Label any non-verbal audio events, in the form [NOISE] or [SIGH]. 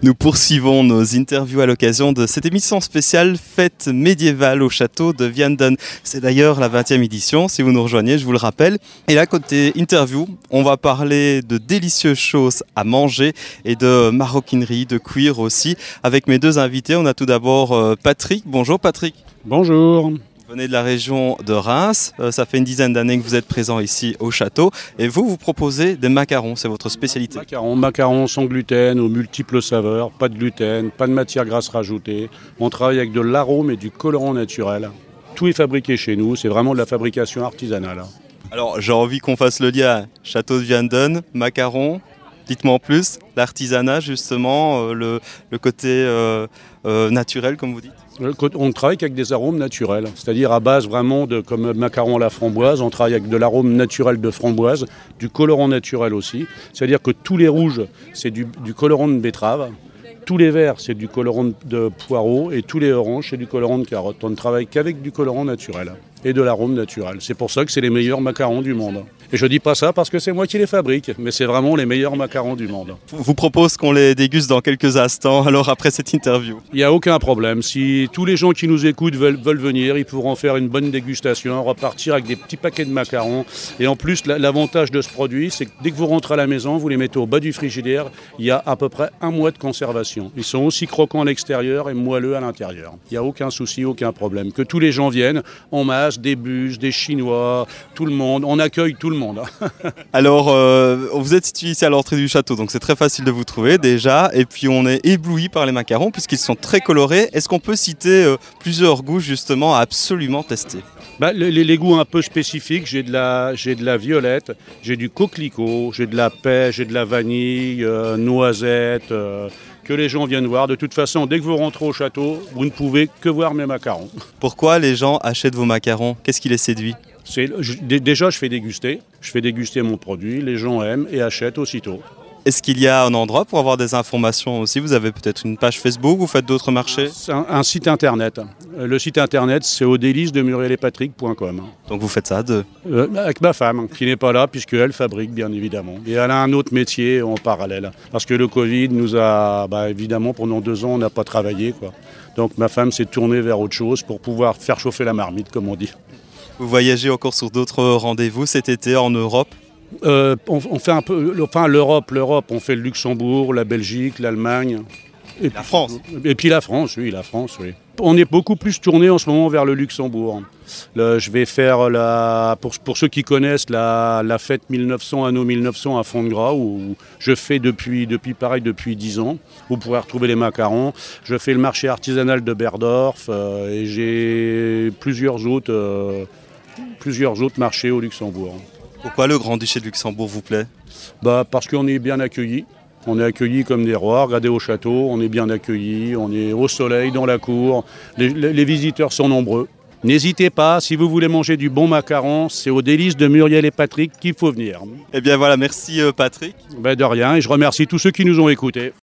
Nous poursuivons nos interviews à l'occasion de cette émission spéciale Fête médiévale au château de Vianden. C'est d'ailleurs la 20e édition, si vous nous rejoignez, je vous le rappelle. Et là, côté interview, on va parler de délicieuses choses à manger et de maroquinerie, de cuir aussi. Avec mes deux invités, on a tout d'abord euh, Patrick. Bonjour Patrick. Bonjour. Vous venez de la région de Reims, euh, ça fait une dizaine d'années que vous êtes présent ici au château et vous, vous proposez des macarons, c'est votre spécialité. Macarons, macarons sans gluten, aux multiples saveurs, pas de gluten, pas de matière grasse rajoutée. On travaille avec de l'arôme et du colorant naturel. Tout est fabriqué chez nous, c'est vraiment de la fabrication artisanale. Alors j'ai envie qu'on fasse le lien château de Vianden, macarons, dites-moi en plus, l'artisanat justement, euh, le, côté euh, euh, naturel comme vous dites? On travaille avec des arômes naturels, c'est-à-dire à base vraiment de, comme macaron à la framboise, on travaille avec de l'arôme naturel de framboise, du colorant naturel aussi, c'est-à-dire que tous les rouges, c'est du, du colorant de betterave, tous les verts, c'est du colorant de poireau, et tous les oranges, c'est du colorant de carotte. On ne travaille qu'avec du colorant naturel et de l'arôme naturel. C'est pour ça que c'est les meilleurs macarons du monde. Et je dis pas ça parce que c'est moi qui les fabrique, mais c'est vraiment les meilleurs macarons du monde. Vous propose qu'on les déguste dans quelques instants, [LAUGHS] alors après cette interview. Il n'y a aucun problème. Si tous les gens qui nous écoutent veulent, veulent, venir, ils pourront faire une bonne dégustation, repartir avec des petits paquets de macarons. Et en plus, l'avantage de ce produit, c'est que dès que vous rentrez à la maison, vous les mettez au bas du frigidaire, il y a à peu près un mois de conservation. Ils sont aussi croquants à l'extérieur et moelleux à l'intérieur. Il n'y a aucun souci, aucun problème. Que tous les gens viennent en masse, des bus, des Chinois, tout le monde. On accueille tout le monde. [LAUGHS] Alors, euh, vous êtes situé ici à l'entrée du château, donc c'est très facile de vous trouver déjà. Et puis, on est ébloui par les macarons puisqu'ils sont très colorés. Est-ce qu'on peut citer euh, plusieurs goûts justement à absolument tester? Bah, les, les, goûts un peu spécifiques, j'ai de, la, de la violette, j'ai du coquelicot, j'ai de la pêche, j'ai de la vanille, euh, noisette, euh, que les gens viennent voir. De toute façon, dès que vous rentrez au château, vous ne pouvez que voir mes macarons. Pourquoi les gens achètent vos macarons? Qu'est-ce qui les séduit? Je, Déjà, je fais déguster. Je fais déguster mon produit, les gens aiment et achètent aussitôt. Est-ce qu'il y a un endroit pour avoir des informations aussi? Vous avez peut-être une page Facebook, vous faites d'autres marchés? Un, un, site internet. Le site internet, c'est de muriel-et-patrick.com. Donc vous faites ça deux euh, Avec ma femme, qui n'est pas là, puisqu'elle fabrique, bien évidemment. Et elle a un autre métier en parallèle. Parce que le Covid nous a, bah, évidemment, pendant deux ans, on n'a pas travaillé. Quoi. Donc ma femme s'est tournée vers autre chose pour pouvoir faire chauffer la marmite, comme on dit. Vous voyagez encore sur d'autres rendez-vous cet été en Europe? Euh, on, on, fait un peu, enfin l'Europe, l'Europe, on fait le Luxembourg, la Belgique, l'Allemagne. Et la France. Et puis la France, oui, la France, oui. On est beaucoup plus tourné en ce moment vers le Luxembourg. Le, je vais faire, la, pour, pour ceux qui connaissent, la, la, fête 1900, anneau 1900 à Fond de Gras, où je fais depuis, depuis pareil depuis 10 ans. Vous pourrez retrouver les macarons. Je fais le marché artisanal de Berdorf euh, et j'ai plusieurs autres, euh, plusieurs autres marchés au Luxembourg. Pourquoi le Grand-Duché de Luxembourg vous plaît? Bah, Parce qu'on est bien accueillis. On est accueillis comme des rois, regardez au château, on est bien accueillis, on est au soleil, dans la cour, les, les visiteurs sont nombreux. N'hésitez pas, si vous voulez manger du bon macaron, c'est au délice de Muriel et Patrick qu'il faut venir. Eh bien voilà, merci Patrick. Ben de rien, et je remercie tous ceux qui nous ont écoutés.